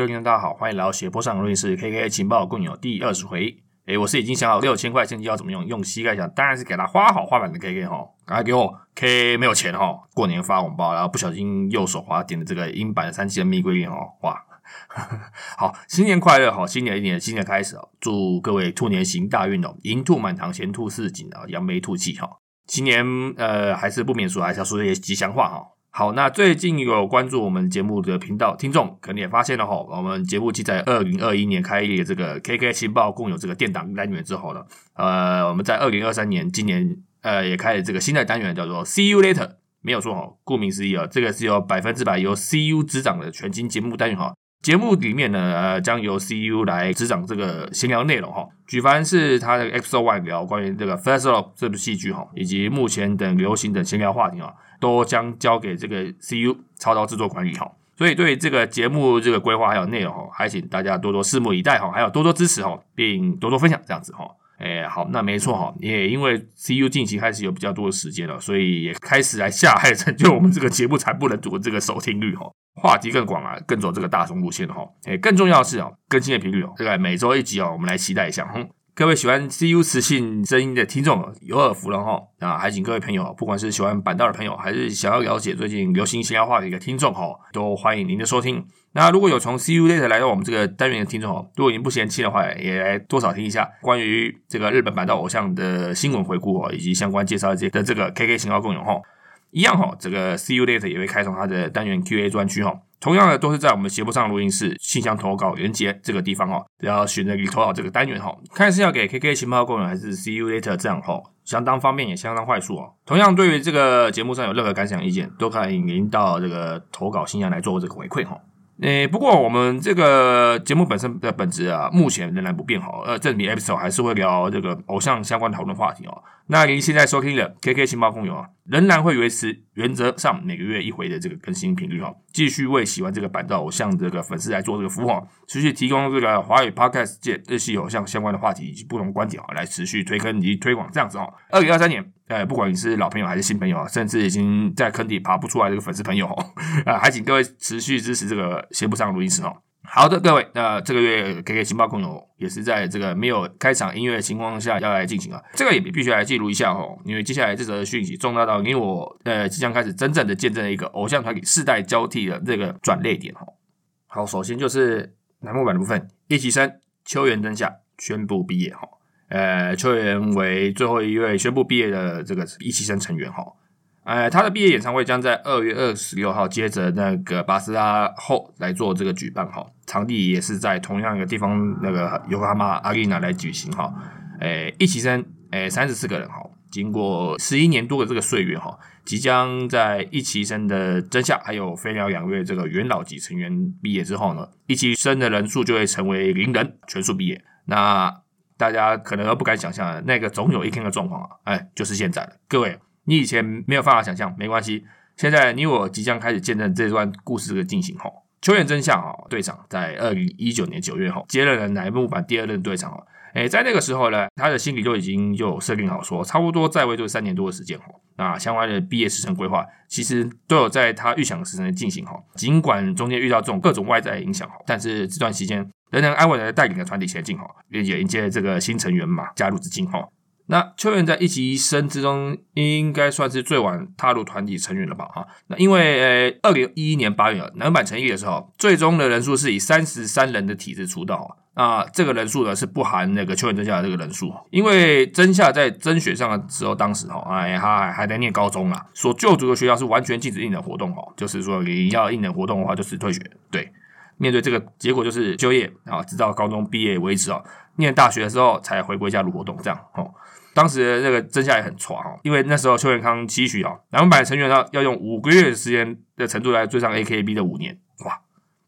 各位听众大家好，欢迎来到斜坡上录音室 K K 情报共有第二十回。诶，我是已经想好六千块现金要怎么用，用膝盖想，当然是给他花好花满的 K K 哈，赶快给我 K 没有钱哈，过年发红包，然后不小心右手滑点的这个英版三七的蜜龟链哦，哇，好，新年快乐哈，新年一年新的开始哦，祝各位兔年行大运哦，银兔满堂，闲兔似锦啊，扬眉吐气哈，今年呃还是不免俗，还是要说一些吉祥话哈。好，那最近有关注我们节目的频道听众，可能也发现了哈，我们节目记在二零二一年开业这个 KK 情报共有这个电档单元之后呢，呃，我们在二零二三年今年呃也开了这个新的单元，叫做 See You Later，没有错哈，顾名思义啊，这个是由百分之百由 CU 执掌的全新节目单元哈。节目里面呢，呃，将由 CU 来执掌这个闲聊内容哈。举凡是他的 Episode One 聊关于这个 Festival 这部戏剧哈，以及目前等流行等闲聊话题啊，都将交给这个 CU 操刀制作管理哈。所以对这个节目这个规划还有内容哈，还请大家多多拭目以待哈，还有多多支持哈，并多多分享这样子哈。哎，好，那没错哈，也因为 CU 近期开始有比较多的时间了，所以也开始来下海成就我们这个节目才不能读这个收听率哈。话题更广啊，更走这个大众路线哈。哎，更重要的是哦，更新的频率哦，这个每周一集哦，我们来期待一下。哼，各位喜欢 CU 磁性声音的听众有耳福了哈。啊，还请各位朋友，不管是喜欢板道的朋友，还是想要了解最近流行闲聊话题的听众哈，都欢迎您的收听。那如果有从 CU Late 来到我们这个单元的听众哦，如果您不嫌弃的话，也来多少听一下关于这个日本板道偶像的新闻回顾哦，以及相关介绍这的这个 KK 型号共有哈。一样哈，这个 CU Late 也会开通它的单元 QA 专区哈。同样的，都是在我们斜坡上录音室信箱投稿连接这个地方哈，要选择你投稿这个单元哈，看是要给 KK 情报共有还是 See you Later 这样哈，相当方便也相当快速哦。同样，对于这个节目上有任何感想意见，都可以您到这个投稿信箱来做这个回馈哈。诶，不过我们这个节目本身的本质啊，目前仍然不变哈。呃，这里 episode 还是会聊这个偶像相关讨论话题哦。那您现在收听的 KK 情报共有啊，仍然会维持原则上每个月一回的这个更新频率哈，继续为喜欢这个板道偶像这个粉丝来做这个服务，持续提供这个华语 podcast 界日系偶像相关的话题以及不同观点啊，来持续推坑以及推广这样子哈。二零二三年。呃，不管你是老朋友还是新朋友啊，甚至已经在坑底爬不出来这个粉丝朋友哦，啊，还请各位持续支持这个斜不上录音室哦。好的，各位，那这个月 K K 情报共有也是在这个没有开场音乐的情况下要来进行啊，这个也必须来记录一下哦，因为接下来这则讯息重大到，因为我呃即将开始真正的见证一个偶像团体世代交替的这个转捩点哦。好，首先就是楠木版的部分，一起生秋元真夏宣布毕业哈。呃，秋元为最后一位宣布毕业的这个一期生成员哈，哎，他的毕业演唱会将在二月二十六号接着那个巴斯拉后来做这个举办哈，场地也是在同样一个地方那个尤哈马阿丽娜来举行哈，哎，一期生诶三十四个人哈，经过十一年多的这个岁月哈，即将在一期生的真夏还有飞鸟两位这个元老级成员毕业之后呢，一期生的人数就会成为零人全数毕业，那。大家可能都不敢想象，那个总有一天的状况啊，哎，就是现在了。各位，你以前没有办法想象，没关系，现在你我即将开始见证这段故事的进行。哈，秋元真相啊，队长在二零一九年九月后接任了乃木坂第二任队长哦。哎，在那个时候呢，他的心里就已经就设定好说，差不多在位就三年多的时间哈。那相关的毕业时程规划，其实都有在他预想的时程进行哈。尽管中间遇到这种各种外在影响哈，但是这段期间。仍然安稳的带领着团体前进哈，并且迎接这个新成员嘛加入资金哈。那秋元在一级生之中应该算是最晚踏入团体成员了吧哈。那因为呃二零一一年八月男版成立的时候，最终的人数是以三十三人的体制出道啊。这个人数呢是不含那个秋元真夏的这个人数，因为真夏在甄选上的时候，当时哈哎他还在念高中啊，所就读的学校是完全禁止应能活动哦，就是说你要应能活动的话就是退学对。面对这个结果，就是就业啊，直到高中毕业为止哦。念大学的时候才回归加入活动，这样哦。当时那个真相也很挫哦，因为那时候邱元康期许哦，两百成员呢要用五个月的时间的程度来追上 AKB 的五年，哇，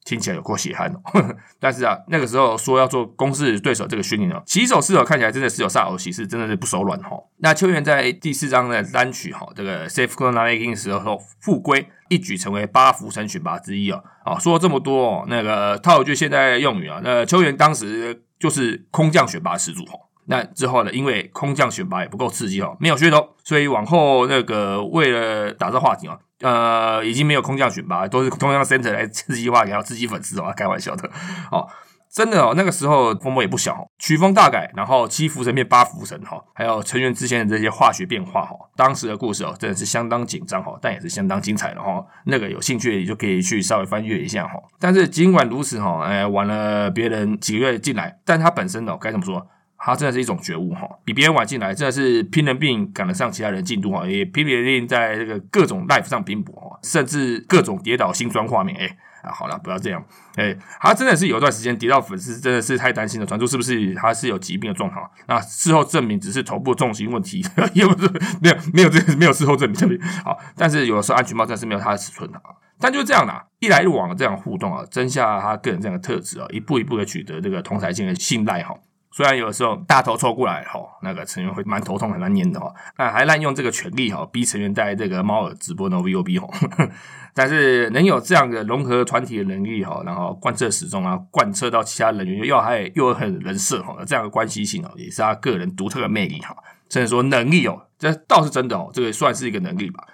听起来有够血汗哦。但是啊，那个时候说要做公式对手这个训练哦，起手势哦看起来真的是有煞有其事，真的是不手软哈。那邱元在第四章的单曲哈，这个 Safe Corner Making 时候复归。一举成为八福神选拔之一啊！啊，说了这么多哦，那个套一句现在用语啊，那秋元当时就是空降选拔始祖哈，那之后呢，因为空降选拔也不够刺激哦，没有噱头，所以往后那个为了打造话题哦，呃，已经没有空降选拔，都是中央 center 来刺激话题，要刺激粉丝哦，开玩笑的哦。真的哦，那个时候风波也不小，曲风大改，然后七福神变八福神哈，还有成员之间的这些化学变化哈，当时的故事哦，真的是相当紧张哈，但也是相当精彩的哈。那个有兴趣也就可以去稍微翻阅一下哈。但是尽管如此哈，哎，晚了别人几个月进来，但他本身哦，该怎么说？他真的是一种觉悟哈，比别人晚进来，真的是拼了命赶得上其他人进度哈，也拼了命在这个各种 life 上拼搏哈，甚至各种跌倒心酸画面哎。啊，好了，不要这样。哎，他真的是有一段时间跌到粉丝真的是太担心了，传出是不是他是有疾病的状况？那事后证明只是头部重心问题，也不是没有没有这个没有事后证明证明。好，但是有的时候安全帽真的是没有他的尺寸的啊。但就这样的，一来一往的这样互动啊，增下他个人这样的特质啊，一步一步的取得这个同台性的信赖哈。虽然有的时候大头凑过来吼，那个成员会蛮头痛很难念的哈，那还滥用这个权利哈，逼成员带这个猫耳直播的 V O B 哈。但是能有这样的融合团体的能力哈，然后贯彻始终啊，贯彻到其他人员又还又很人设哈，这样的关系性哦，也是他个人独特的魅力哈。甚至说能力哦，这倒是真的哦，这个算是一个能力吧。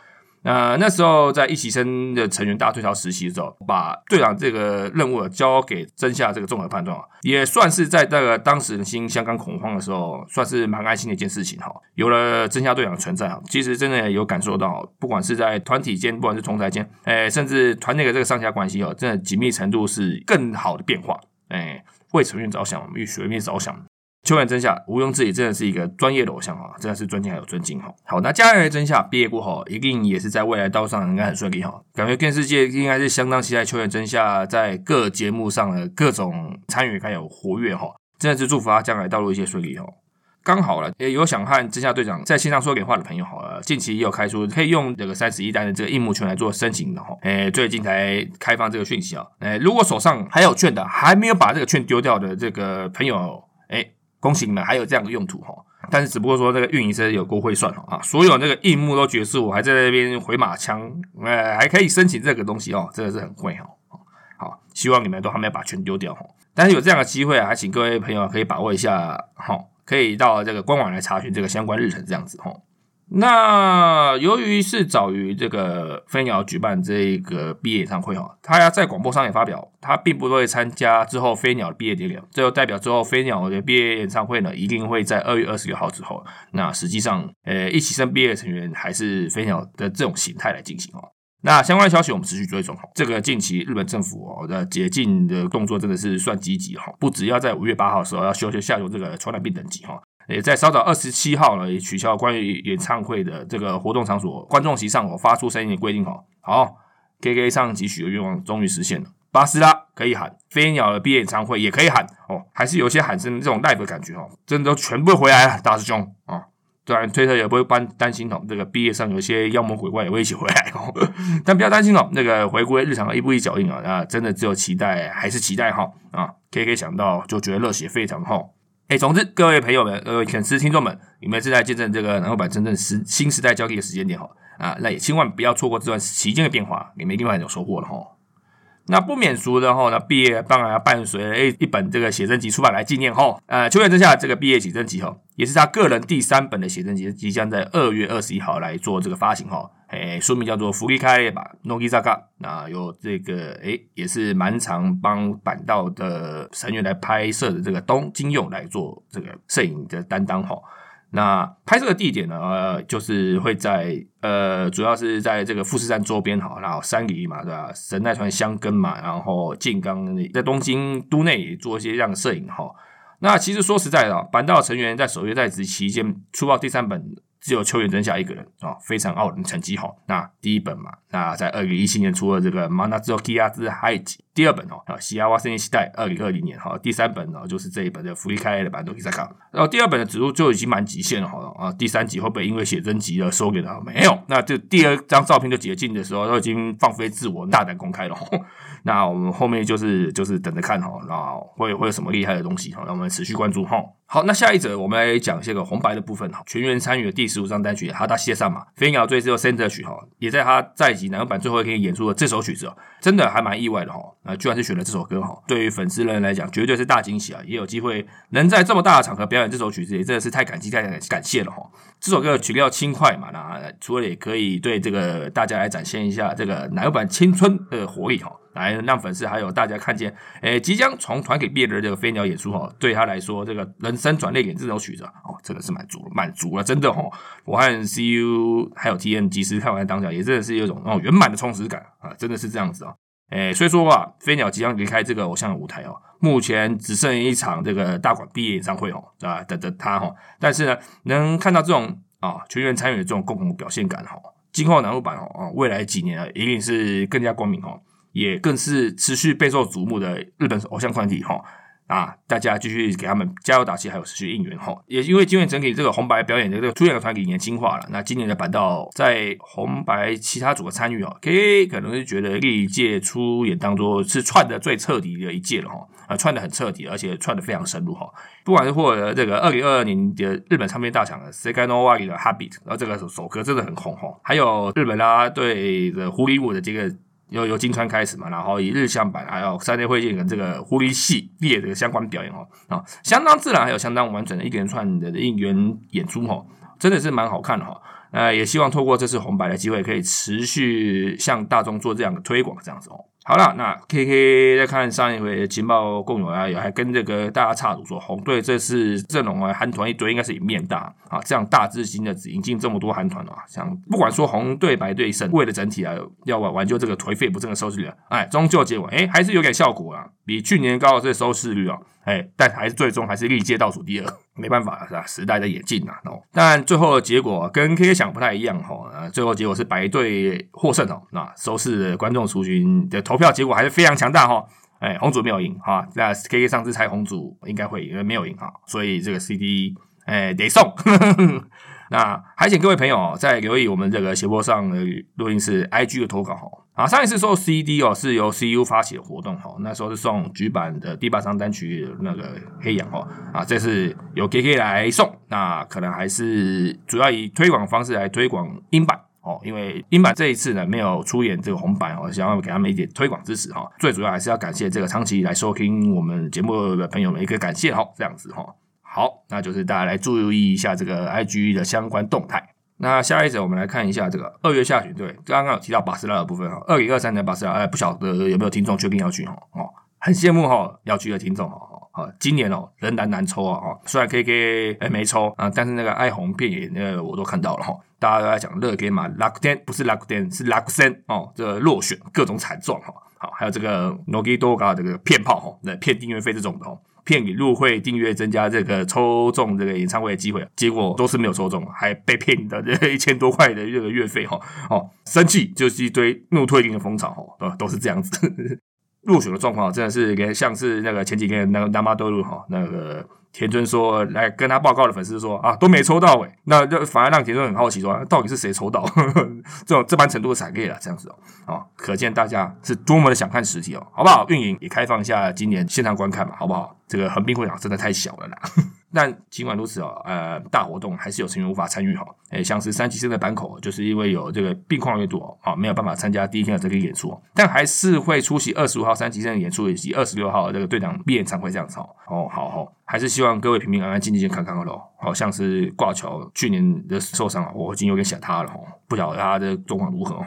那那时候在一起生的成员大退潮实习的时候，把队长这个任务交给真夏这个综合判断啊，也算是在那个当时人心相当恐慌的时候，算是蛮安心的一件事情哈。有了真夏队长的存在哈，其实真的有感受到，不管是在团体间，不管是同台间，哎，甚至团内的这个上下关系哦，真的紧密程度是更好的变化。哎，为成员着想，为学妹着想。秋元真夏毋庸置疑，真的是一个专业的偶像啊，真的是尊敬还有尊敬哈。好，那加原真夏毕业过后，一定也是在未来道路上应该很顺利哈。感觉电视界应该是相当期待秋元真夏在各节目上的各种参与还有活跃哈，真的是祝福他将来道路一切顺利哈。刚好了，也有想和真夏队长在线上说点话的朋友好了，近期也有开出可以用这个三十一单的这个硬木券来做申请的哈。诶，最近才开放这个讯息啊。诶，如果手上还有券的，还没有把这个券丢掉的这个朋友，恭喜你们，还有这样的用途哈，但是只不过说这个运营是有够会算啊，所有那个硬木都绝世，我还在那边回马枪，呃，还可以申请这个东西哦，真的是很贵哦。好，希望你们都还没有把全丢掉哦，但是有这样的机会啊，还请各位朋友可以把握一下哈，可以到这个官网来查询这个相关日程这样子哈。那由于是早于这个飞鸟举办这个毕业演唱会哈，他要在广播上也发表，他并不会参加之后飞鸟的毕业典礼，这就代表之后飞鸟的毕业演唱会呢，一定会在二月二十六号之后。那实际上，呃，一起升毕业的成员还是飞鸟的这种形态来进行哦。那相关的消息我们持续追踪哈。这个近期日本政府哦的解禁的动作真的是算积极哈，不只要在五月八号的时候要修修下修这个传染病等级哈。也在稍早二十七号呢，也取消关于演唱会的这个活动场所观众席上我发出声音的规定哦。好，K K 上集许的愿望终于实现了，巴斯拉可以喊，飞鸟的毕业演唱会也可以喊哦，还是有些喊声这种 live 的感觉哦，真的都全部回来了，大师兄啊，当然推特也不会担担心哦，这个毕业上有些妖魔鬼怪也会一起回来哦，但不要担心哦，那个回归日常一步一脚印啊，那真的只有期待还是期待哈啊，K K 想到就觉得热血沸腾哈。哎，总之，各位朋友们，各位粉丝听众们，你们正在见证这个南欧版真正时新时代交替的时间点哈啊，那也千万不要错过这段期间的变化，你们一定会很有收获了哈。那不免俗的哈，那毕业当然要伴随一本这个写真集出版来纪念哈。呃，秋月之下这个毕业写真集哈，也是他个人第三本的写真集，即将在二月二十一号来做这个发行哈。诶，书名叫做《福利开吧》，Nogizaka。那有这个诶，也是蛮常帮板道的成员来拍摄的这个东京用来做这个摄影的担当哈。那拍摄的地点呢，呃，就是会在呃，主要是在这个富士山周边哈，然后山里嘛，对吧？神奈川香根嘛，然后静冈在东京都内做一些这样的摄影哈。那其实说实在的，板道成员在守约在职期间出报第三本。只有秋元真夏一个人啊，非常傲人，成绩好。那第一本嘛，那在二零一七年出了这个《Manazoki 阿兹海吉》，第二本哦，啊，西亚瓦森时代，二零二零年哈，第三本呢就是这一本的福利开的版都可以再看。然后第二本的指数就已经蛮极限了，好啊，第三集会不会因为写真集而收给他？没有，那这第二张照片就解禁的时候，都已经放飞自我，大胆公开了。那我们后面就是就是等着看哈，那会会有什么厉害的东西哈，让我们持续关注哈。好，那下一则我们来讲一些个红白的部分哈。全员参与的第十五张单曲《哈达谢上马》，飞鸟最后 center 曲哈，也在他在集男版最后一天演出的这首曲子，真的还蛮意外的哈。啊，居然是选了这首歌哈，对于粉丝人来讲绝对是大惊喜啊！也有机会能在这么大的场合表演这首曲子，也真的是太感激、太感谢了哈。这首歌的曲调轻快嘛，那除了也可以对这个大家来展现一下这个奶油版青春的活力哈，来让粉丝还有大家看见，诶，即将从团给毕业的这个飞鸟演出哈，对他来说这个人生转泪点这首曲子哦，真的是满足了满足了，真的哈。我和 CU 还有 TN 及时看完当下，也真的是有一种哦圆满的充实感啊，真的是这样子啊。诶，所以说啊，飞鸟即将离开这个偶像的舞台哦，目前只剩一场这个大馆毕业演唱会哦，啊，等着他哈。但是呢，能看到这种啊全员参与的这种共同表现感哈，今后南陆版哦啊，未来几年啊，一定是更加光明哦，也更是持续备受瞩目的日本偶像团体哈。啊，大家继续给他们加油打气，还有持续应援哈。也因为今年整体这个红白表演的这个出演的团体年轻化了，那今年的板道在红白其他组的参与哦，K 可能是觉得历届出演当中是串的最彻底的一届了哈，啊，串的很彻底，而且串的非常深入哈。不管是获得这个二零二二年的日本唱片大奖的 s e k a n o w a 的 Habit，然后这个首歌真的很红哈，还有日本啦队的狐狸舞的这个。由由金川开始嘛，然后以日向版还有三内会见跟这个狐狸系列的相关表演哦，啊，相当自然，还有相当完整的一连串的应援演出哦，真的是蛮好看的哈。呃，也希望透过这次红白的机会，可以持续向大众做这样的推广，这样子哦。好了，那 K K 再看上一回情报共有啊，也还跟这个大家插赌说，红队这次阵容啊，韩团一堆，应该是面大啊，这样大资金的引进这么多韩团啊，像不管说红队白队胜，为了整体啊，要挽挽救这个颓废不振的收视率，哎，终究结果哎，还是有点效果啊，比去年高的这收视率啊。哎，但还是最终还是历届倒数第二，没办法是吧？时代的演进呐，哦。但最后的结果跟 K K 想不太一样哈，最后结果是白队获胜哦。那收视观众族群的投票结果还是非常强大哈。哎，红组没有赢哈，那 K K 上次猜红组应该会赢，没有赢哈，所以这个 C D 哎得送。那还请各位朋友在留意我们这个斜坡上的录音室 I G 的投稿哈。啊，上一次说 CD 哦，是由 CU 发起的活动哈，那时候是送局版的第八张单曲那个黑羊哦，啊，这次由 KK 来送，那可能还是主要以推广方式来推广英版哦，因为英版这一次呢没有出演这个红版哦，想要给他们一点推广支持哈，最主要还是要感谢这个长期来收听我们节目的朋友们一个感谢哈，这样子哈，好，那就是大家来注意一下这个 IG 的相关动态。那下一则，我们来看一下这个二月下旬，对，刚刚有提到巴斯拉的部分哈，二零二三年巴斯拉，哎，不晓得有没有听众确定要去哈？哦，很羡慕哈，要去的听众哈，哦，今年哦，仍然难抽啊，哦，虽然 K K 哎没抽啊，但是那个爱红遍野那个我都看到了哈，大家都在讲乐天嘛，拉库天不是拉库天是拉库森哦，这个落选各种惨状哈，好，还有这个 Nogi Doga 这个骗炮哈，那骗订阅费这种的哦。骗你入会订阅，增加这个抽中这个演唱会的机会，结果都是没有抽中，还被骗的这一千多块的这个月费哈，哦，生气就是一堆怒退订的风潮哈，都都是这样子。入选的状况真的是跟像是那个前几天那个南马多路哈，那个田尊说来跟他报告的粉丝说啊都没抽到诶，那就反而让田尊很好奇说到底是谁抽到呵呵 这种这般程度的闪电了这样子哦，啊，可见大家是多么的想看实体哦，好不好？运营也开放一下今年现场观看嘛，好不好？这个横滨会场真的太小了啦。但尽管如此哦，呃，大活动还是有成员无法参与哈。诶，像是三崎生的板口，就是因为有这个病况越多啊，没有办法参加第一天的这个演出，但还是会出席二十五号三崎生的演出以及二十六号这个队长毕业演唱会这样子哦。哦，好好，还是希望各位平平安安、健健康康的喽。好像是挂桥去年的受伤啊，我已经有点想他了哈，不晓得他的状况如何哦。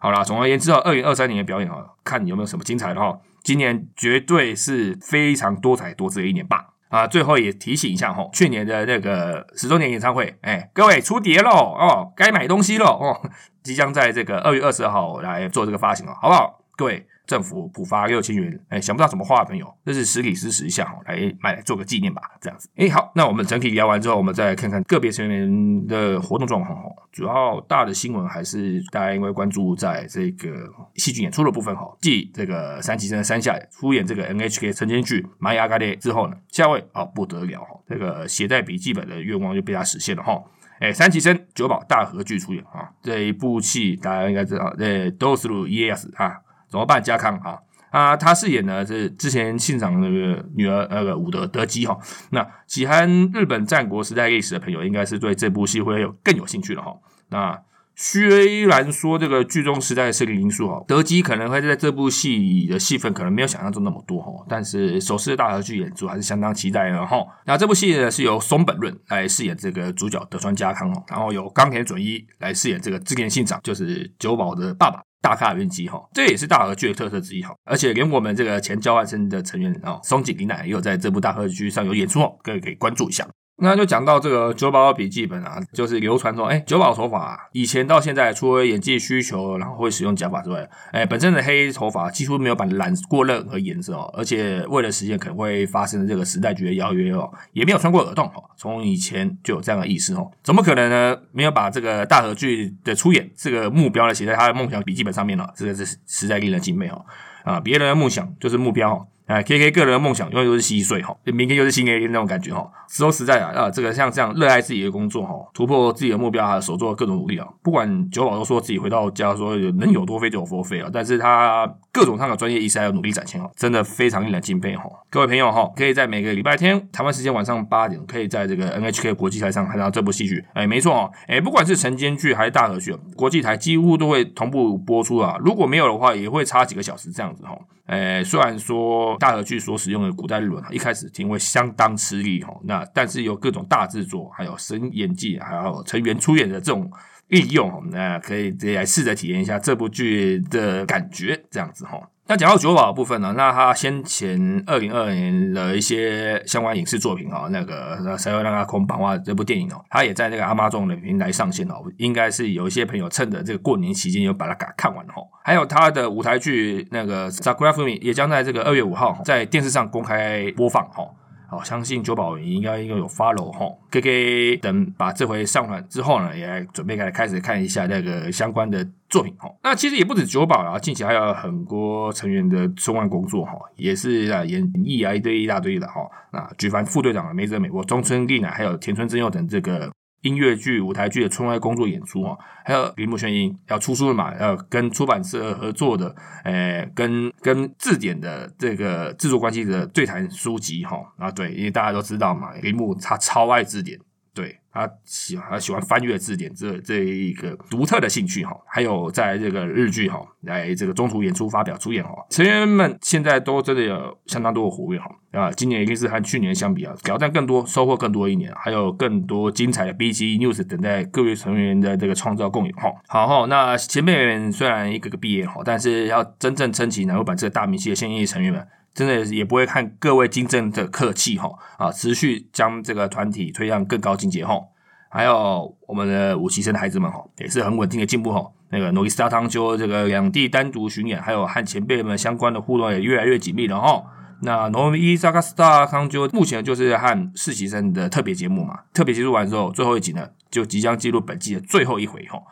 好啦，总而言之啊，二零二三年的表演啊，看你有没有什么精彩的哈。今年绝对是非常多彩多姿的一年吧！啊，最后也提醒一下哈，去年的那个十周年演唱会，哎，各位出碟喽哦，该买东西喽哦，即将在这个二月二十号来做这个发行了，好不好？各位。政府补发六千元，哎，想不到怎么花的朋友，这是实体支持一下哈，来买来做个纪念吧，这样子。哎，好，那我们整体聊完之后，我们再来看看个别成员的活动状况哈。主要大的新闻还是大家因为关注在这个戏剧演出的部分哈，继这个三崎真山下出演这个 NHK 晨间剧《玛雅嘎列》之后呢，下位啊不得了哈，这个携带笔记本的愿望就被他实现了哈。哎，三崎真九保大合剧出演啊，这一部戏大家应该知道，呃，都是路 ES 啊。怎么办？家康啊啊！他饰演的是之前信长那个女儿那个武德德基哈。那喜欢日本战国时代历史的朋友，应该是对这部戏会有更有兴趣了哈。那虽然说这个剧中时代的设定因素哈，德基可能会在这部戏的戏份可能没有想象中那么多哈，但是首次大合剧演出还是相当期待的哈。那这部戏呢是由松本润来饰演这个主角德川家康哦，然后由冈田准一来饰演这个织田信长，就是久保的爸爸大咖云集哈，这也是大和剧的特色之一哈。而且连我们这个前交换生的成员哦，松井里奈也有在这部大和剧上有演出哦，各位可以关注一下。那就讲到这个九保笔记本啊，就是流传说，哎，九保头发以前到现在，除了演技需求，然后会使用假发之外，哎，本身的黑头发几乎没有把染过任何颜色哦，而且为了实现可能会发生的这个时代剧的邀约哦，也没有穿过耳洞哦，从以前就有这样的意思哦，怎么可能呢？没有把这个大和剧的出演这个目标呢写在他的梦想笔记本上面了，这个是实在令人敬佩哦，啊，别人的梦想就是目标。哎，K K 个人的梦想永远都是稀碎哈，明天又是新的一天那种感觉哈。说实在啊，啊，这个像这样热爱自己的工作哈，突破自己的目标啊，所做的各种努力啊，不管九保都说自己回到家说能有多飞就有多飞啊，但是他各种上的专业意识还有努力展现哦，真的非常令人敬佩哈。各位朋友哈，可以在每个礼拜天台湾时间晚上八点，可以在这个 N H K 国际台上看到这部戏剧。哎，没错哦，哎，不管是晨间剧还是大河剧，国际台几乎都会同步播出啊。如果没有的话，也会差几个小时这样子哈。诶，虽然说大和剧所使用的古代日文啊，一开始听会相当吃力哈，那但是有各种大制作，还有神演技，还有成员出演的这种利用，那可以直接来试着体验一下这部剧的感觉，这样子哈。那讲到九保的部分呢，那他先前二零二二年的一些相关影视作品啊，那个《谁会让他空版画这部电影哦，他也在那个阿妈众的平台上线哦，应该是有一些朋友趁着这个过年期间有把它给看完哦。还有他的舞台剧那个《Sakura Fumi》也将在这个二月五号在电视上公开播放哦。好，相信九保应该应该有 follow 哈，K K 等把这回上传之后呢，也准备开开始看一下那个相关的作品哈。那其实也不止九保啊，近期还有很多成员的春晚工作哈，也是啊演绎啊一堆一大堆的哈。啊，举凡副队长梅泽美、国中村丽乃，还有田村真佑等这个。音乐剧、舞台剧的村外工作演出啊，还有铃木宣英要出书了嘛？要跟出版社合作的，诶，跟跟字典的这个制作关系的对谈书籍哈啊，对，因为大家都知道嘛，铃木他超爱字典。对他喜他喜欢翻阅字典这这一个独特的兴趣哈，还有在这个日剧哈来这个中途演出发表出演哈，成员们现在都真的有相当多的活跃哈啊，今年一定是和去年相比啊，挑战更多，收获更多一年，还有更多精彩的 B G News 等待各位成员的这个创造共有哈。好哈，那前辈们虽然一个个毕业哈，但是要真正撑起南欧版这个大明星的现役成员们。真的也不会看各位金正的客气哈啊，持续将这个团体推向更高境界哈。还有我们的武旗生的孩子们哈，也是很稳定的进步哈。那个诺伊斯塔汤就这个两地单独巡演，还有和前辈们相关的互动也越来越紧密了哈。那诺伊萨卡斯塔康就目前就是和实习生的特别节目嘛，特别结束完之后，最后一集呢就即将进入本季的最后一回哈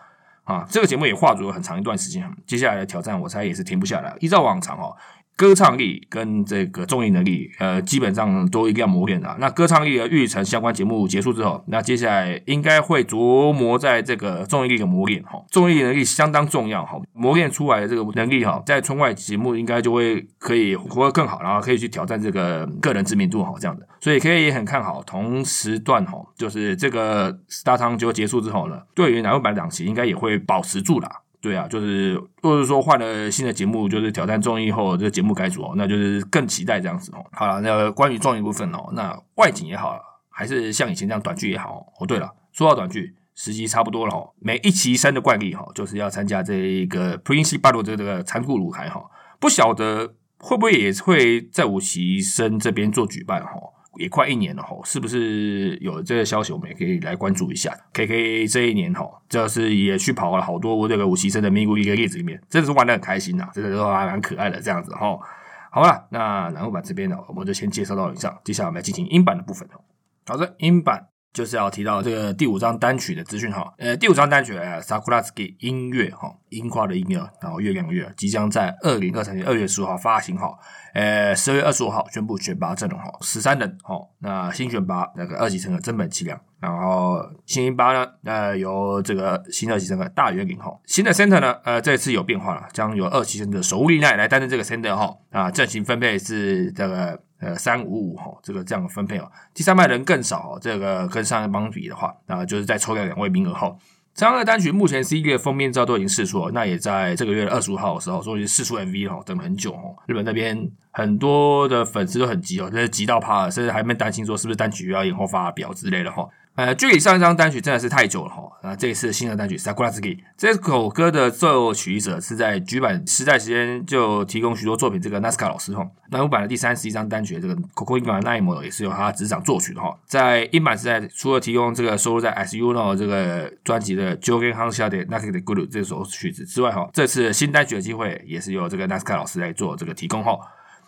啊。这个节目也画足了很长一段时间，接下来的挑战我猜也是停不下来。依照往常哦。歌唱力跟这个综艺能力，呃，基本上都一定要磨练的。那歌唱力的预成相关节目结束之后，那接下来应该会琢磨在这个综艺力的磨练哈。综艺能力相当重要哈，磨练出来的这个能力哈，在春外节目应该就会可以活得更好，然后可以去挑战这个个人知名度哈这样的。所以可以也很看好同时段哈，就是这个 Star 汤就结束之后呢，对于南位版档期应该也会保持住了。对啊，就是或者说换了新的节目，就是挑战综艺后，这个节目改组哦，那就是更期待这样子哦。好了，那关于综艺部分哦，那外景也好，还是像以前这样短剧也好哦。对了，说到短剧，时机差不多了哦。每一期生的惯例哈，就是要参加这一个 Prince 巴罗这个残酷舞台哈，不晓得会不会也会在五期生这边做举办哈。也快一年了哈，是不是有这个消息，我们也可以来关注一下。K K 这一年哈，这是也去跑了好多这个五七生的咪咕一个例子里面，真的是玩的很开心呐，真的都还蛮可爱的这样子哈。好了，那然后把这边呢，我们就先介绍到以上，接下来我们来进行音版的部分好的，音版。就是要提到这个第五张单曲的资讯哈，呃，第五张单曲《Sakura s k i 音乐哈，樱花的音乐，然后月亮月，即将在二零二三年二月十五号发行哈，呃，十二月二十五号宣布选拔阵容哈，十三人哈，那新选拔那个二级生的真本齐良，然后新一八呢，呃，由这个新二级生的大原领哈，新的 center 呢，呃，这次有变化了，将由二级生的守护力奈来担任这个 center 哈，啊，阵型分配是这个。呃，三五五哈，这个这样的分配哦。第三排人更少，这个跟上一帮比的话，那，就是再抽掉两位名额后，这张的单曲目前 CD 的封面照都已经试出了，那也在这个月二十五号的时候终于试出 MV 了，等了很久哦。日本那边很多的粉丝都很急哦，真是急到怕了，甚至还没担心说是不是单曲要延后发表之类的哈。呃，距离上一张单曲真的是太久了哈。那这一次新的单曲《Sakura Ski》这首歌的作曲者是在局版时代时间就提供许多作品，这个 Nasca 老师哈。那五版的第三十一张单曲这个 Coco 音版的 Name 也是由他执掌作曲的哈。在英版时代，除了提供这个收录在 S U No 这个专辑的 Jogging Hansha 的 Naka 的 Guru 这首曲子之外哈，这次新单曲的机会也是由这个 Nasca 老师来做这个提供哈。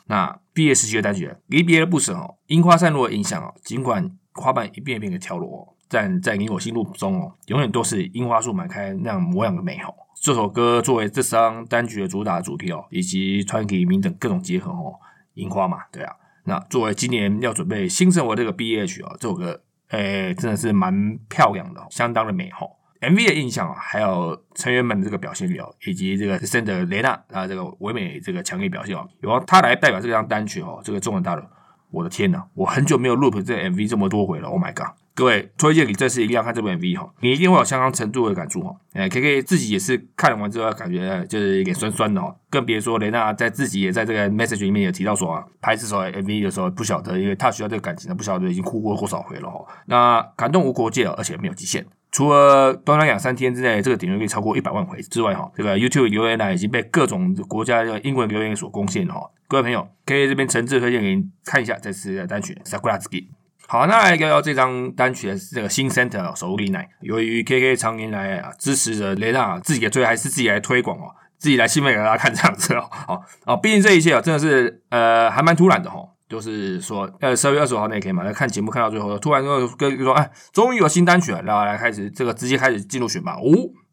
那毕业时期的单曲离别的不舍哦，樱花散落的影响哦，尽管花瓣一遍一遍的跳落。但在你我心目中哦，永远都是樱花树满开那样模样的美好。这首歌作为这张单曲的主打主题哦，以及川崎明等各种结合哦，樱花嘛，对啊。那作为今年要准备新生活这个 B H 哦，这首歌诶真的是蛮漂亮的，相当的美好。MV 的印象啊，还有成员们的这个表现力哦，以及这个 s e n d 雷娜啊这个唯美这个强烈表现哦，由他来代表这张单曲哦，这个中文大陆。我的天呐，我很久没有 loop 这 MV 这么多回了，Oh my god！各位推荐你这次一定要看这部 MV 哈，你一定会有相当程度的感触哈。哎，K K 自己也是看完之后感觉就是有点酸酸的哈，更别说雷娜在自己也在这个 message 里面有提到说啊，拍这首 MV 的时候不晓得，因为他需要这个感情，不晓得已经哭过多少回了哈。那感动无国界，而且没有极限。除了短短两三天之内这个点击率超过一百万回之外哈，这个 YouTube 留言呢已经被各种国家的英文留言所攻陷了哈。各位朋友，可以这边诚挚推荐给您看一下这次的单曲 Sakura Ski。好，那来聊聊这张单曲的这个新 Center 首李奶。由于 KK 常年来啊支持着雷娜自己的推还是自己来推广哦，自己来新闻给大家看这样子哦，哦哦，毕竟这一切啊真的是呃还蛮突然的哈，就是说呃十二月二十五号那天嘛，来看节目看到最后，突然就跟就说哎，终于有新单曲了，然后来开始这个直接开始进入选拔哦，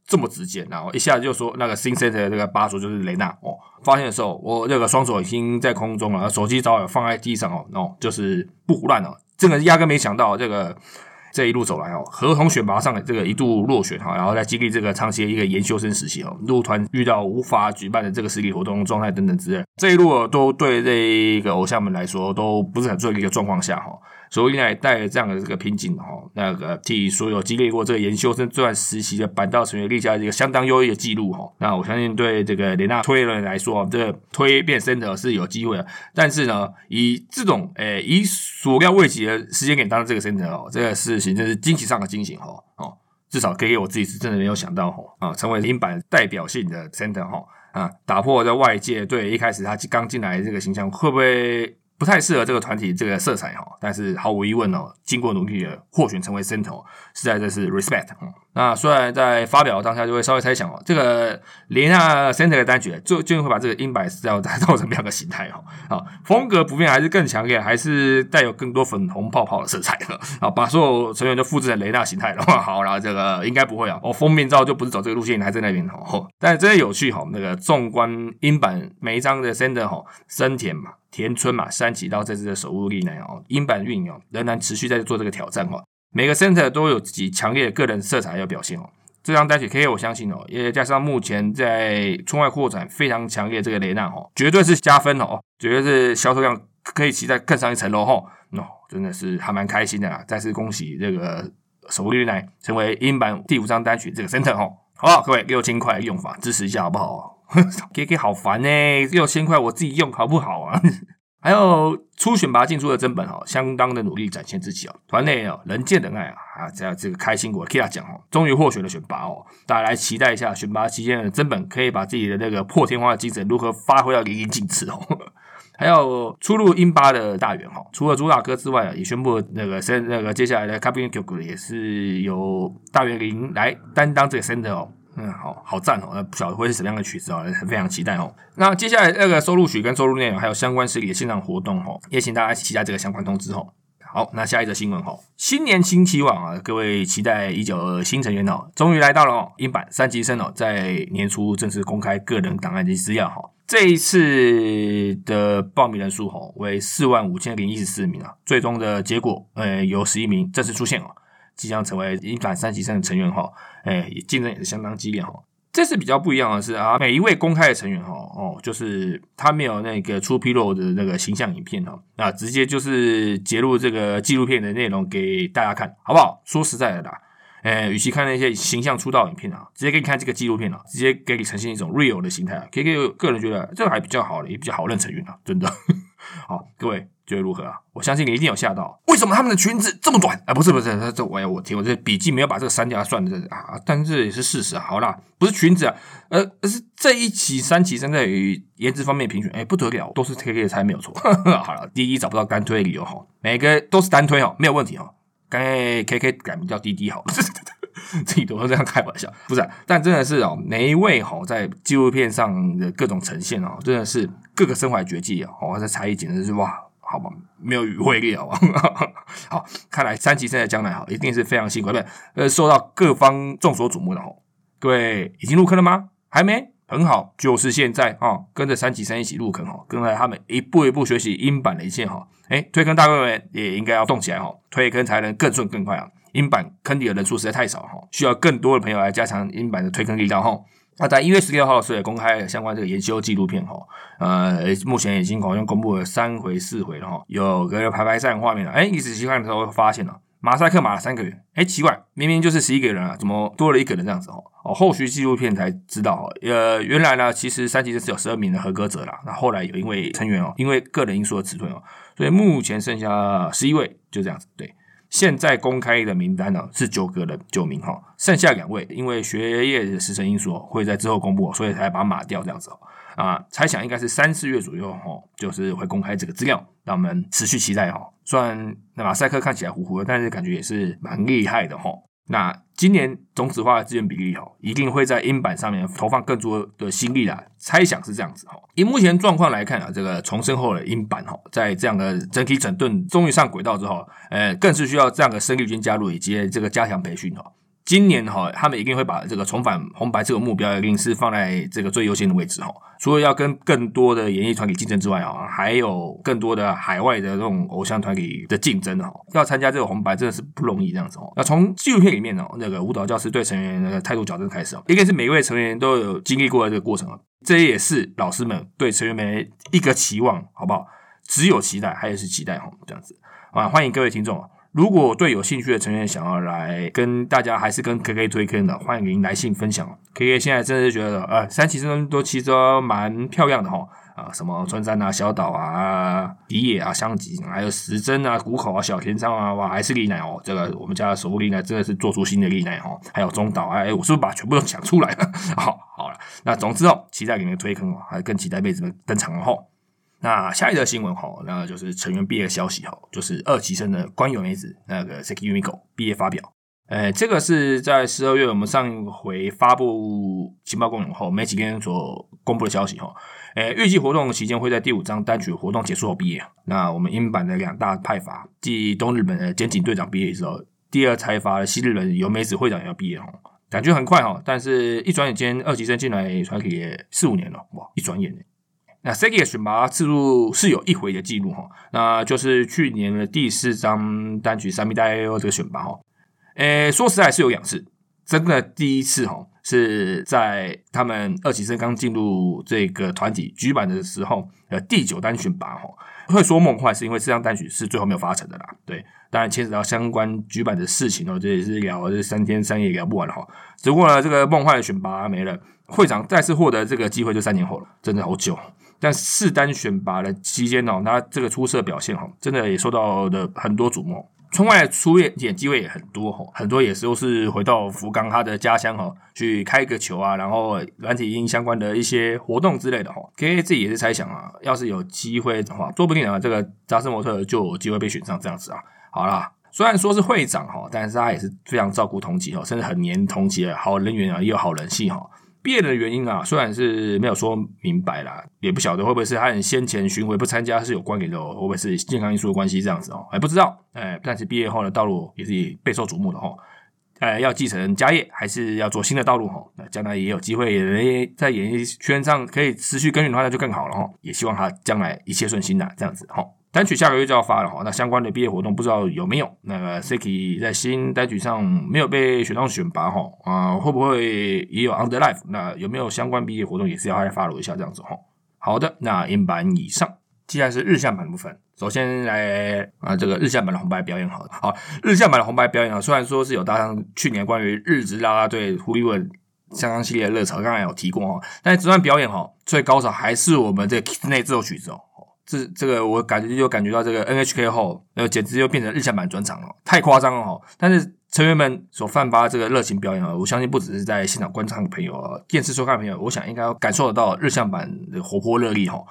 这么直接，然后一下就说那个新 set 的这个把手就是雷娜哦，发现的时候我这个双手已经在空中了，手机早有放在地上哦，哦就是不胡乱哦。这个压根没想到，这个这一路走来哦，合同选拔上这个一度落选哈，然后在经历这个长期的一个研修生实习哦，入团遇到无法举办的这个实体活动状态等等之类，这一路都对这个偶像们来说都不是很顺利的状况下哈。所以呢，带着这样的这个瓶颈哈，那个替所有经历过这个研修生这段实习的板道成员立下一个相当优异的记录哈。那我相信对这个雷纳推人来说，这个推变身的是有机会的。但是呢，以这种诶以所料未及的时间点当这个身 r 哦，这个事情真是惊喜上的惊喜哈哦。至少可以我自己是真的没有想到哈啊，成为英版代表性的 center 哈啊，打破在外界对一开始他刚进来这个形象会不会？不太适合这个团体这个色彩哈，但是毫无疑问哦，经过努力的获选成为 center，实在这是 respect。那虽然在发表当下就会稍微猜想哦，这个连纳 center 的单曲就究竟会把这个英白是要打造什么样的形态哦？啊，风格不变还是更强烈，还是带有更多粉红泡泡的色彩呢？啊，把所有成员都复制成雷纳形态的话，好，然后这个应该不会啊。哦，封面照就不是走这个路线，还在那边哦。但是真的有趣哈，那个纵观音版每一张的 center 哈，深田嘛、田村嘛、山崎到这次的守护力呢哦，英版运营仍然持续在做这个挑战哦。每个 center 都有自己强烈的个人色彩要表现哦。这张单曲 K K 我相信哦，也加上目前在村外扩展非常强烈这个雷纳哦，绝对是加分哦，绝对是销售量可以期待更上一层楼哈。喏，真的是还蛮开心的啦。再次恭喜这个首绿奶成为英版第五张单曲这个 center 哈。好，各位六千块用法支持一下好不好？K K 好烦呢，六千块我自己用好不好啊？还有初选拔进出的真本哈，相当的努力展现自己哦。团内哦人见人爱啊啊，这样这个开心果 Kia 奖哦，终于获选了选拔哦，大家来期待一下选拔期间的真本可以把自己的那个破天荒的精神如何发挥到淋漓尽致哦。还有出入英巴的大员哈，除了主打歌之外啊，也宣布那个先那个接下来的 Captain Q 也是由大员林来担当这个 center 哦。嗯，好好赞哦！那不晓得会是什么样的曲子哦，非常期待哦。那接下来那个收录曲跟收录内容还有相关实体的线上活动哦，也请大家一起期待这个相关通知哦。好，那下一则新闻哈，新年新期望啊，各位期待已久的新成员哦，终于来到了哦。英版三级生哦，在年初正式公开个人档案及资料哈。这一次的报名人数哈为四万五千零一十四名啊，最终的结果呃有十一名正式出现哦。即将成为英版三级生的成员哈，哎，竞争也是相当激烈哈。这次比较不一样的是啊，每一位公开的成员哈，哦，就是他没有那个出披露的那个形象影片哈，那，直接就是截录这个纪录片的内容给大家看，好不好？说实在的啦，哎，与其看那些形象出道影片啊，直接给你看这个纪录片啊，直接给你呈现一种 real 的形态啊。K K 个人觉得这个还比较好的，也比较好认成员啊，真的。好，各位觉得如何啊？我相信你一定有吓到。为什么他们的裙子这么短？啊，不是不是，这这我我听，我这笔记没有把这个删掉，算的啊，但是也是事实啊。好啦，不是裙子啊，呃，是这一期三期正在于颜值方面评选，哎，不得了，都是 K K 猜没有错。好了，第一找不到单推的理由哈，每个都是单推哦，没有问题哦。刚才 K K 改名叫滴滴好。自己都这样开玩笑，不是？但真的是哦，每一位哈在纪录片上的各种呈现哦，真的是各个身怀绝技哦，这才艺简直是哇，好吧，没有语汇列好吧？好，看来三级生的将来哈，一定是非常辛苦，不呃，受到各方众所瞩目的哦。各位已经入坑了吗？还没？很好，就是现在啊，跟着三级生一起入坑哈，跟着他们一步一步学习英版的一切哈。哎，推坑大哥们也应该要动起来哈，推坑才能更顺更快啊。英版坑底的人数实在太少哈，需要更多的朋友来加强英版的推坑力道哈。那在一月十六号的时候也公开了相关这个研修纪录片哈，呃，目前已经好像公布了三回四回了哈，有个排排站画面了。哎，你仔细看的时候发现了马赛克码了三个人，哎，奇怪，明明就是十一个人啊，怎么多了一个人这样子哈？哦，后续纪录片才知道哈，呃，原来呢，其实三级是有十二名的合格者啦，那后来有因为成员哦，因为个人因素的辞退哦，所以目前剩下十一位，就这样子对。现在公开的名单呢是九个人，九名哈，剩下两位因为学业的时程因素会在之后公布，所以才把码掉这样子哦。啊，猜想应该是三四月左右哈，就是会公开这个资料，让我们持续期待哈。虽然那马赛克看起来糊糊的，但是感觉也是蛮厉害的哈。那今年种子化的资源比例哈，一定会在英版上面投放更多的心力啦。猜想是这样子哈。以目前状况来看啊，这个重生后的英版哈，在这样的整体整顿终于上轨道之后，呃，更是需要这样的生力军加入以及这个加强培训哈。今年哈，他们一定会把这个重返红白这个目标，一定是放在这个最优先的位置哈。除了要跟更多的演艺团体竞争之外啊，还有更多的海外的这种偶像团体的竞争哈。要参加这个红白真的是不容易这样子哦。那从纪录片里面哦，那个舞蹈教师对成员的态度矫正开始哦，应该是每一位成员都有经历过这个过程啊。这也是老师们对成员们一个期望，好不好？只有期待，还有是期待哈，这样子啊。欢迎各位听众。如果对有兴趣的成员想要来跟大家还是跟 K K 推坑的，欢迎来信分享。K K 现在真的是觉得，呃，三旗真都其实蛮漂亮的哈，啊，什么春山啊、小岛啊、迪野啊、香吉，还有石真啊、谷口啊、小田仓啊，哇，还是丽奈哦，这个我们家的守护丽奈真的是做出新的丽奈哈，还有中岛哎，我是不是把全部都讲出来了？好，好了，那总之哦，期待你们推坑哦，还更期待妹子们登场哦。那下一则新闻哈，那就是成员毕业消息哈，就是二期生的关有美子那个 Seki Umiko 毕业发表。呃，这个是在十二月我们上回发布情报公演后没几天所公布的消息哈。呃，预计活动期间会在第五张单曲活动结束后毕业。那我们英版的两大派阀，继东日本的简井队长毕业之后，第二财阀的西日本有美子会长也要毕业哈，感觉很快哈，但是一转眼间二期生进来传奇也四五年了，哇，一转眼。那 Segi 的选拔次数是有一回的记录哈，那就是去年的第四张单曲《三米代 A O》这个选拔哈，诶，说实在是有两次，真的第一次哈是在他们二期生刚进入这个团体举办的时候，呃，第九单选拔哈，会说梦幻是因为这张单曲是最后没有发成的啦，对，当然牵扯到相关举办的事情哦，这也是聊这三天三夜聊不完哈，只不过呢，这个梦幻的选拔没了，会长再次获得这个机会就三年后了，真的好久。但四单选拔的期间哦，他这个出色表现哈，真的也受到的很多瞩目。村外出演演机会也很多哈，很多也是都是回到福冈他的家乡哈，去开个球啊，然后软体音相关的一些活动之类的哈。K A 自己也是猜想啊，要是有机会的话，说不定啊，这个扎斯模特就有机会被选上这样子啊。好啦，虽然说是会长哈，但是他也是非常照顾同级哈，甚至很黏同级的好人缘啊，也有好人性哈。毕业的原因啊，虽然是没有说明白啦，也不晓得会不会是他很先前巡回不参加是有关联的，会不会是健康因素的关系这样子哦，还不知道。哎，但是毕业后的道路也是备受瞩目的哈。哎，要继承家业，还是要做新的道路哈？那将来也有机会也在演艺圈上可以持续耕耘的话，那就更好了哈。也希望他将来一切顺心呐，这样子哈。单曲下个月就要发了哈，那相关的毕业活动不知道有没有？那个 Siki 在新单曲上没有被选上选拔哈啊，会不会也有 Under Life？那有没有相关毕业活动也是要来发 w 一下这样子哈？好的，那英版以上，接下来是日向版部分。首先来啊，这个日向版的红白表演好，好日向版的红白表演啊，虽然说是有搭上去年关于日职啦啦队狐狸吻相当系列的热潮，刚才有提过哦，但是这段表演哈，最高潮还是我们这个 Kiss 内这首曲子哦。这这个我感觉就感觉到这个 NHK 后，呃，简直就变成日向版转场了，太夸张了哈！但是成员们所散发这个热情表演啊，我相信不只是在现场观看的朋友啊，电视收看的朋友，我想应该感受得到日向版的活泼热力哈。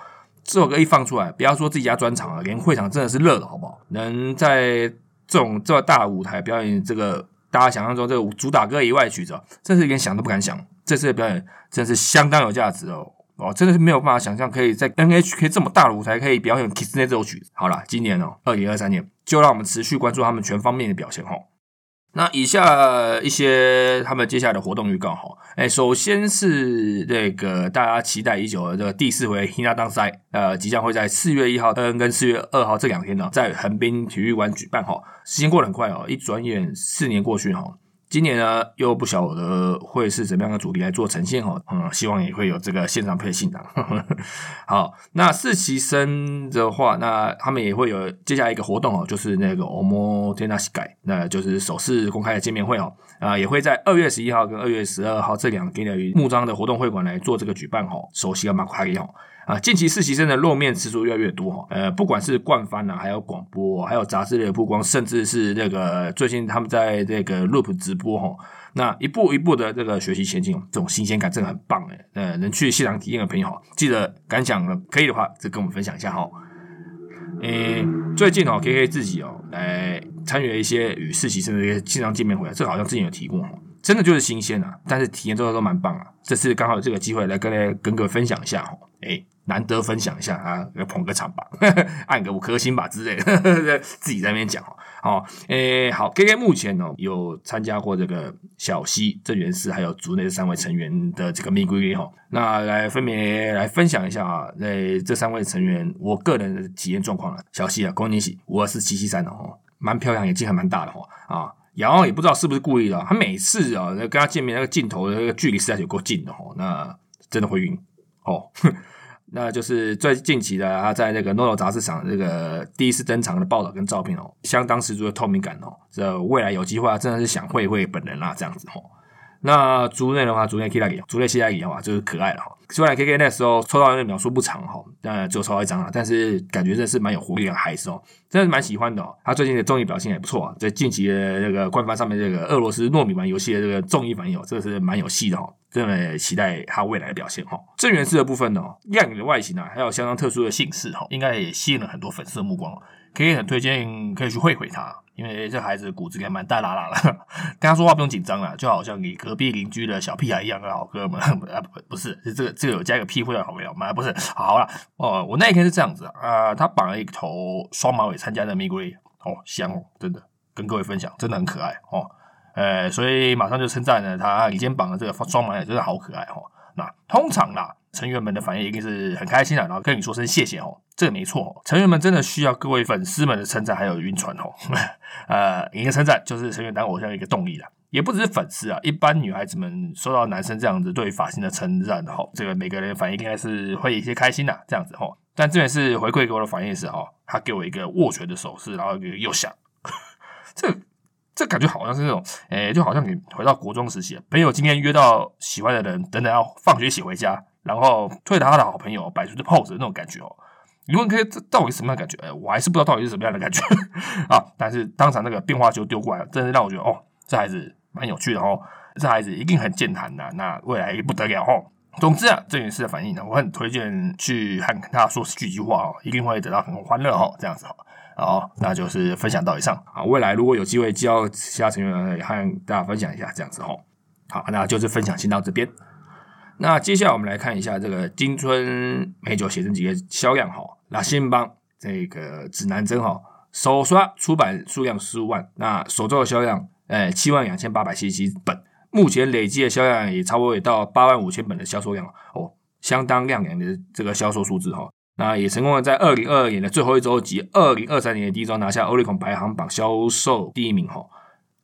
这首歌一放出来，不要说自己家专场啊，连会场真的是热的好不好？能在这种这么大的舞台表演这个大家想象中这个主打歌以外的曲子，真是连想都不敢想。这次的表演真是相当有价值哦。哦，真的是没有办法想象，可以在 NHK 这么大的舞台可以表演 Kiss 那这首曲子。好了，今年哦，二零二三年，就让我们持续关注他们全方面的表现哈。那以下一些他们接下来的活动预告哈，哎，首先是这个大家期待已久的这个第四回 Hina 当赛，呃，即将会在四月一号跟跟四月二号这两天呢，在横滨体育馆举办哈。时间过得很快哦，一转眼四年过去哈。今年呢，又不晓得会是怎么样的主题来做呈现哦，嗯，希望也会有这个线上配信的。好，那四期生的话，那他们也会有接下来一个活动哦，就是那个 Omo t e n a s k y 那就是首次公开的见面会哦，啊，也会在二月十一号跟二月十二号这两天的木章的活动会馆来做这个举办哦，首席的马库哈利哦。啊，近期实习生的露面次数越来越多哈，呃，不管是冠番啊，还有广播，还有杂志类的曝光，甚至是那个最近他们在这个 Loop 直播哈，那一步一步的这个学习前进，这种新鲜感真的很棒哎，呃，能去现场体验的朋友，记得感想可以的话，就跟我们分享一下哈。诶，最近哦，K K 自己哦来参与了一些与实习生的一些线上见面会，这好像之前有提过，真的就是新鲜啊，但是体验做的都蛮棒啊，这次刚好有这个机会来跟跟各位分享一下哈，诶。难得分享一下啊，捧个场吧，按个五颗星吧之类的，自己在那边讲哦。好，诶，好，K K 目前呢有参加过这个小西、郑元氏还有族内三位成员的这个蜜龟哈，那来分别来分享一下啊，在这三位成员我个人的体验状况了。小西啊，恭喜喜，我是七七三的哈，蛮漂亮，眼睛还蛮大的哈啊，然后也不知道是不是故意的，他每次啊跟他见面那个镜头的那个距离实在有够近的哈，那真的会晕哦。那就是最近期的，他在那个《NONO》杂志上这个第一次登场的报道跟照片哦，相当十足的透明感哦。这未来有机会啊，真的是想会会本人啦，这样子哦。那竹内的话，竹内 K 大 K，族内 C 大 K 的话就是可爱了哈。虽然 K K 那时候抽到的秒数不长哈，但只有抽到一张了，但是感觉这是蛮有活力的孩子哦，真的蛮喜欢的哦。他最近的综艺表现也不错啊，在近期的那个官方上面这个俄罗斯糯米玩游戏的这个综艺反应哦，这个是蛮有戏的哈。真的期待他未来的表现哈。正源氏的部分呢，亮眼的外形啊，还有相当特殊的姓氏哈，应该也吸引了很多粉丝的目光，可以很推荐可以去会会他，因为这孩子骨子也蛮大拉拉的，跟他说话不用紧张了，就好像你隔壁邻居的小屁孩一样的好哥们 啊，不不是，是这个这个有加一个屁会的好朋友吗？不是，好了，哦，我那一天是这样子啊，他绑了一头双马尾参加的玫瑰哦，香哦，真的跟各位分享，真的很可爱哦。呃，所以马上就称赞了他，你肩膀的这个双马尾真的好可爱哈。那通常啦，成员们的反应一定是很开心的，然后跟你说声谢谢哦，这个没错。成员们真的需要各位粉丝们的称赞还有晕船哦。呃，一个称赞就是成员当偶像一个动力了，也不只是粉丝啊，一般女孩子们收到男生这样子对发型的称赞哈，这个每个人反应应该是会一些开心的这样子哦。但这边是回馈给我的反应是哦，他给我一个握拳的手势，然后又想 这。这感觉好像是那种，诶，就好像你回到国中时期，朋友今天约到喜欢的人，等等要放学一起回家，然后推他的好朋友摆出的 pose 那种感觉哦。你问可以这到底什么样的感觉？哎，我还是不知道到底是什么样的感觉 啊。但是当场那个变化球丢过来，真的让我觉得哦，这孩子蛮有趣的哦，这孩子一定很健谈的，那未来也不得了哦。总之啊，这件事的反应呢，我很推荐去和他说几句话哦，一定会得到很欢乐哦，这样子哦。好，那就是分享到以上啊。未来如果有机会叫其他成员也和大家分享一下，这样子哈。好，那就是分享先到这边。那接下来我们来看一下这个金春美酒写真集的销量哈。那新邦这个指南针哈，首刷出版数量十五万，那首周的销量呃七万两千八百七十七本，目前累计的销量也差不多也到八万五千本的销售量哦，相当亮眼的这个销售数字哈。那也成功的在二零二二年的最后一周及二零二三年的第一周拿下欧力孔排行榜销售第一名哈。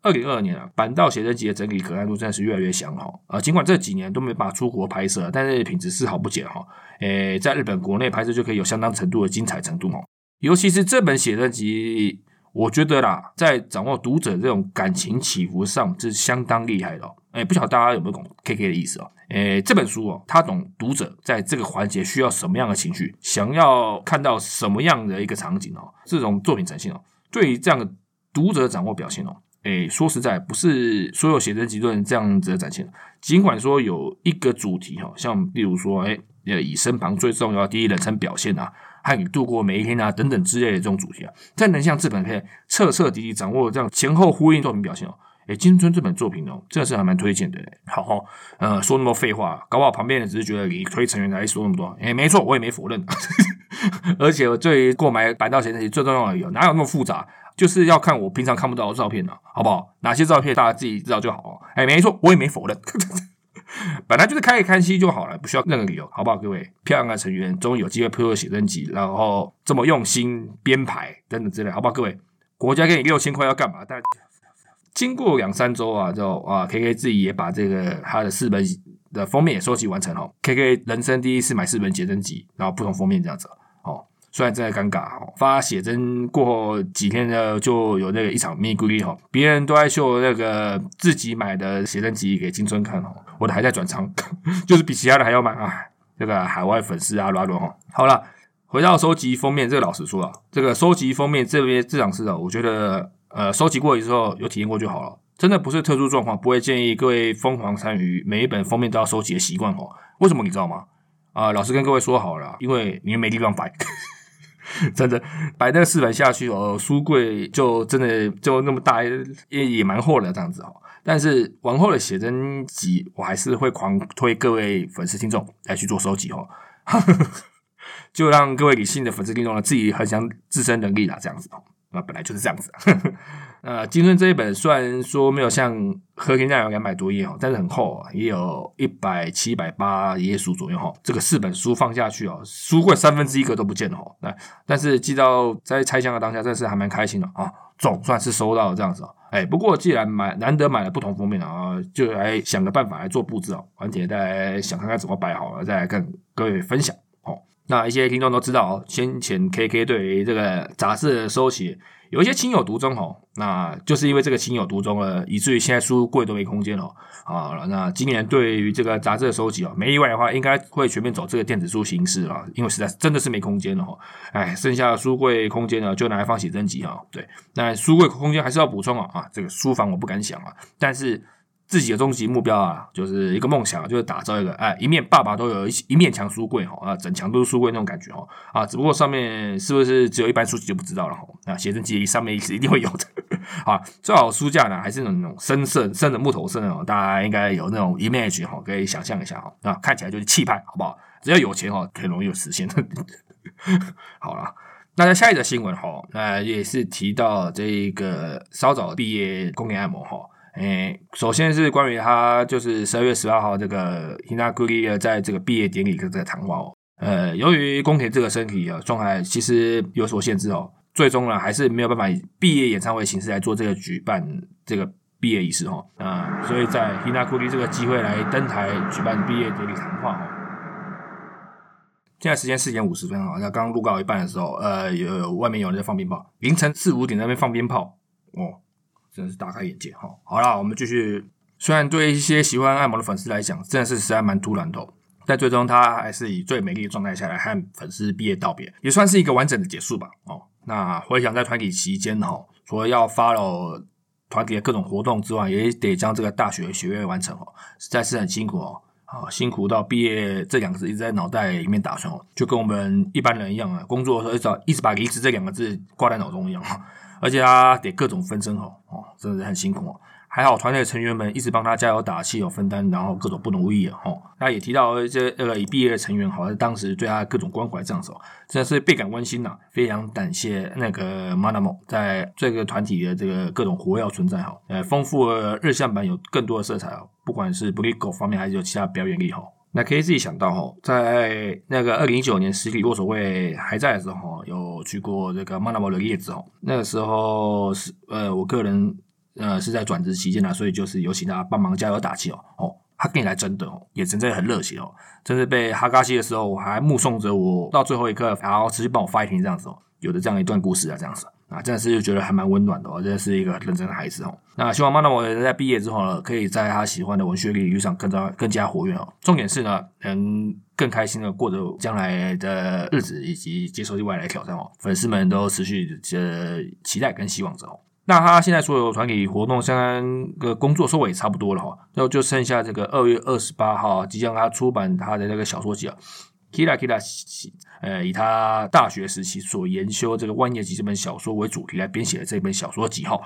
二零二二年啊，板道写真集的整体可看度真的是越来越强哈。啊，尽管这几年都没办法出国拍摄，但是品质丝毫不减哈。诶，在日本国内拍摄就可以有相当程度的精彩程度哈。尤其是这本写真集，我觉得啦，在掌握读者这种感情起伏上，是相当厉害的。哎，不晓得大家有没有懂 K K 的意思哦？哎，这本书哦，他懂读者在这个环节需要什么样的情绪，想要看到什么样的一个场景哦，这种作品呈现哦，对于这样的读者的掌握表现哦，哎，说实在，不是所有写真集都能这样子的展现。尽管说有一个主题哈，像例如说，哎，以身旁最重要第一人称表现啊。和你度过每一天啊，等等之类的这种主题啊，再能像这本片彻彻底底掌握这样前后呼应作品表现哦，诶，金春这本作品哦，真的是还蛮推荐的。好好，呃，说那么多废话，搞不好旁边人只是觉得你推成员来说那么多，诶，没错，我也没否认。而且我对购买百道写真集最重要的有哪有那么复杂？就是要看我平常看不到的照片呢，好不好？哪些照片大家自己知道就好。诶，没错，我也没否认。本来就是开一看戏就好了，不需要任何理由，好不好？各位漂亮的成员终于有机会拍个写真集，然后这么用心编排等等之类，好不好？各位，国家给你六千块要干嘛？但经过两三周啊，就啊，K K 自己也把这个他的四本的封面也收集完成哦。K K 人生第一次买四本写真集，然后不同封面这样子哦。虽然真的尴尬哦，发写真过后几天呢，就有那个一场咪咕哩哈，别人都在秀那个自己买的写真集给金春看哦，我的还在转仓，就是比其他的还要慢啊。这个海外粉丝啊，乱乱哈。好了，回到收集封面，这个老实说啊，这个收集封面这边这场事啊，我觉得呃，收集过之后有体验过就好了，真的不是特殊状况，不会建议各位疯狂参与每一本封面都要收集的习惯哦。为什么你知道吗？啊，老师跟各位说好了，因为你们没地方摆。真的摆那四本下去哦，书柜就真的就那么大，也也蛮厚的这样子哦。但是往后的写真集，我还是会狂推各位粉丝听众来去做收集哦，就让各位理性的粉丝听众呢自己很想自身能力啦，这样子哦。那本来就是这样子。呃，金春这一本虽然说没有像《和田家有两百多页哦，但是很厚啊，也有一百七百八页数左右哈。这个四本书放下去哦，书柜三分之一个都不见了哈。那但是寄到在拆箱的当下，真是还蛮开心的啊，总算是收到了这样子哦。哎，不过既然买难得买了不同封面啊，就来想个办法来做布置哦，而且再来想看看怎么摆好了，再来跟各位分享。那一些听众都知道哦，先前 K K 对于这个杂志的收起。有一些情有独钟哦，那就是因为这个情有独钟了，以至于现在书柜都没空间了啊。那今年对于这个杂志的收集哦，没意外的话，应该会全面走这个电子书形式了，因为实在真的是没空间了哈。哎，剩下的书柜空间呢，就拿来放写真集啊。对，那书柜空间还是要补充啊啊。这个书房我不敢想啊，但是。自己的终极目标啊，就是一个梦想，就是打造一个哎，一面爸爸都有一一面墙书柜哈啊，整墙都是书柜那种感觉哈啊，只不过上面是不是只有一般书籍就不知道了哈啊，写真集上面是一定会有的 啊，最好书架呢还是那种深色深的木头色哦，大家应该有那种 image 哈，可以想象一下哈啊，看起来就是气派，好不好？只要有钱哈，很容易有实现。好了，那在下一则新闻哈，那也是提到这个稍早毕业工年按摩哈。诶，首先是关于他就是十二月十二号这个 Hinaguri 在这个毕业典礼的这个谈话哦。呃，由于宫田这个身体啊状态其实有所限制哦，最终呢还是没有办法以毕业演唱会形式来做这个举办这个毕业仪式哦。啊，所以在 Hinaguri 这个机会来登台举办毕业典礼谈话哦。现在时间四点五十分啊，那刚录到一半的时候，呃，有外面有人在放鞭炮，凌晨四五点那边放鞭炮哦。真的是大开眼界哈！好了，我们继续。虽然对一些喜欢按摩的粉丝来讲，真的是实在蛮突然的，但最终他还是以最美丽的状态下来和粉丝毕业道别，也算是一个完整的结束吧。哦，那回想在团体期间哈，除了要 follow 团体的各种活动之外，也得将这个大学学业完成哦，实在是很辛苦哦。啊，辛苦到毕业这两个字一直在脑袋里面打转哦，就跟我们一般人一样啊，工作的时候一直把离职这两个字挂在脑中一样哈。而且他得各种分身哦，哦，真的是很辛苦哦。还好团队成员们一直帮他加油打气，有分担，然后各种不容易哦。他也提到这那个已毕业的成员，好像当时对他各种关怀这样子哦，真的是倍感温馨呐。非常感谢那个 Manamo 在这个团体的这个各种活跃存在哈，呃，丰富了日向版有更多的色彩哦，不管是 b l i g o 方面还是有其他表演力哈。那可以自己想到哈，在那个二零一九年实体握手会还在的时候，有去过这个 Manamo 的叶子哦。那个时候是呃，我个人呃是在转职期间呢，所以就是有请他帮忙加油打气哦。哦，他跟你来真的哦，也真的很热情哦。真是被哈嘎西的时候，我还目送着我到最后一刻，然后持续帮我 fighting 这样子哦。有的这样一段故事啊，这样子啊，真的是觉得还蛮温暖的哦，真的是一个认真的孩子哦。那希望马纳摩在毕业之后呢，可以在他喜欢的文学领域上更加更加活跃哦。重点是呢，能更开心的过着将来的日子，以及接受外来挑战哦。粉丝们都持续的期待跟希望着哦。那他现在所有团体活动相关的工作收尾差不多了哈，然后就剩下这个二月二十八号即将他出版他的那个小说集啊，Kira Kira，呃，以他大学时期所研修这个万叶集这本小说为主题来编写的这本小说集哈。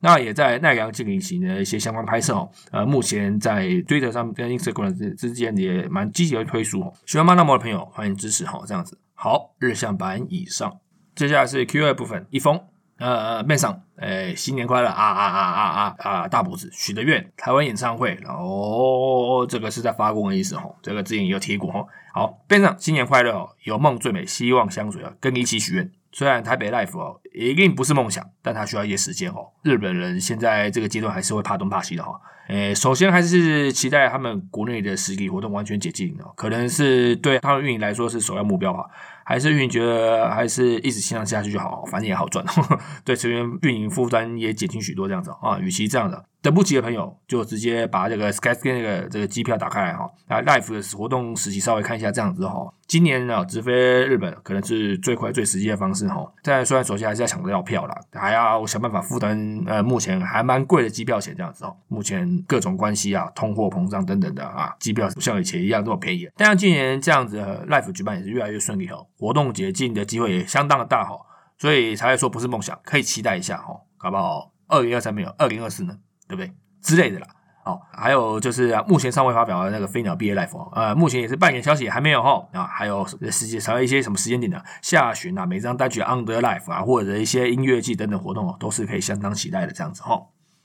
那也在奈良进行的一些相关拍摄哦，呃，目前在 Twitter 上跟 Instagram 之之间也蛮积极的推出哦。喜欢曼纳摩的朋友欢迎支持哈，这样子好，日向版以上，接下来是 Q&A 部分，一封。呃，面上，哎，新年快乐啊啊啊啊啊啊！大拇指许的愿，台湾演唱会，然后这个是在发功的意思哈，这个之前也有提过哈。好，边上新年快乐哦，有梦最美，希望相随啊，跟你一起许愿。虽然台北 life 哦，一定不是梦想，但它需要一些时间哦。日本人现在这个阶段还是会怕东怕西的哈。诶，首先还是期待他们国内的实体活动完全解禁哦，可能是对他们运营来说是首要目标吧。还是运营觉得还是一直欣赏下去就好，反正也好赚，对成员运营负担也减轻许多这样子啊。与其这样的，等不及的朋友就直接把这个 Skyscan 那个这个机票打开来哈，啊，Life 的活动时期稍微看一下这样子哈。今年呢，直飞日本可能是最快最实际的方式哈。但虽然首先还是要抢得到票啦，还要想办法负担呃目前还蛮贵的机票钱这样子哦。目前各种关系啊，通货膨胀等等的啊，机票不像以前一样这么便宜。但像今年这样子 Life 举办也是越来越顺利哦。活动解禁的机会也相当的大哈，所以才会说不是梦想，可以期待一下哈，好不好？二零二三没有，二零二四呢，对不对？之类的啦。好，还有就是目前尚未发表的那个飞鸟毕业 life 呃，目前也是半年消息还没有哈啊，还有时间还有一些什么时间点的下旬啊，每张单曲 under life 啊，或者一些音乐季等等活动哦，都是可以相当期待的这样子哈。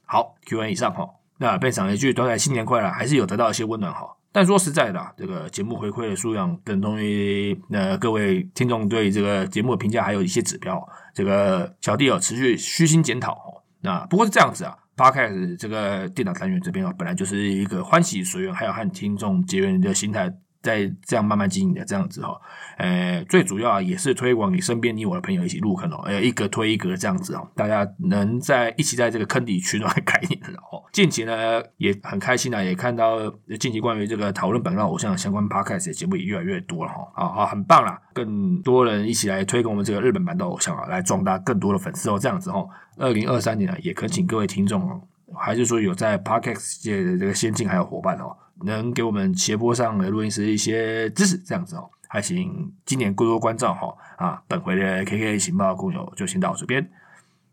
好，Q&A 以上哈，那被赏一句短短新年快乐，还是有得到一些温暖哈。但说实在的，啊这个节目回馈的数量等同于呃各位听众对这个节目的评价，还有一些指标，这个小弟有持续虚心检讨哦。那不过是这样子啊。八开始这个电脑单元这边啊，本来就是一个欢喜随缘，还有和听众结缘的心态。在这样慢慢经营的这样子哈，呃，最主要也是推广你身边你我的朋友一起入坑哦，呃，一格推一格这样子哦，大家能在一起在这个坑底取暖的概念哦。近期呢也很开心啊，也看到近期关于这个讨论本让偶像相关 podcast 的节目也越来越多了哈，啊啊，很棒啦，更多人一起来推广我们这个日本版的偶像啊，来壮大更多的粉丝哦，这样子哈。二零二三年啊，也恳请各位听众，还是说有在 podcast 界的这个先进还有伙伴哦。能给我们斜坡上的录音师一些支持，这样子哦，还请今年多多关照哈啊！本回的 K K 情报共有就先到这边，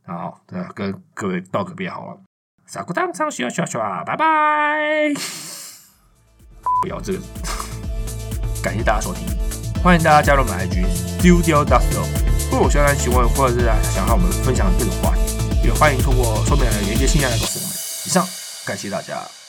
好，跟各位道个别好了，撒个当上，刷刷刷，拜拜！不要这个，感谢大家收听，欢迎大家加入我们 IG Studio Dustle，如果有相关询问或者是想和我们分享各种话题，也欢迎通过说明栏连接信箱来告诉我们。以上，感谢大家。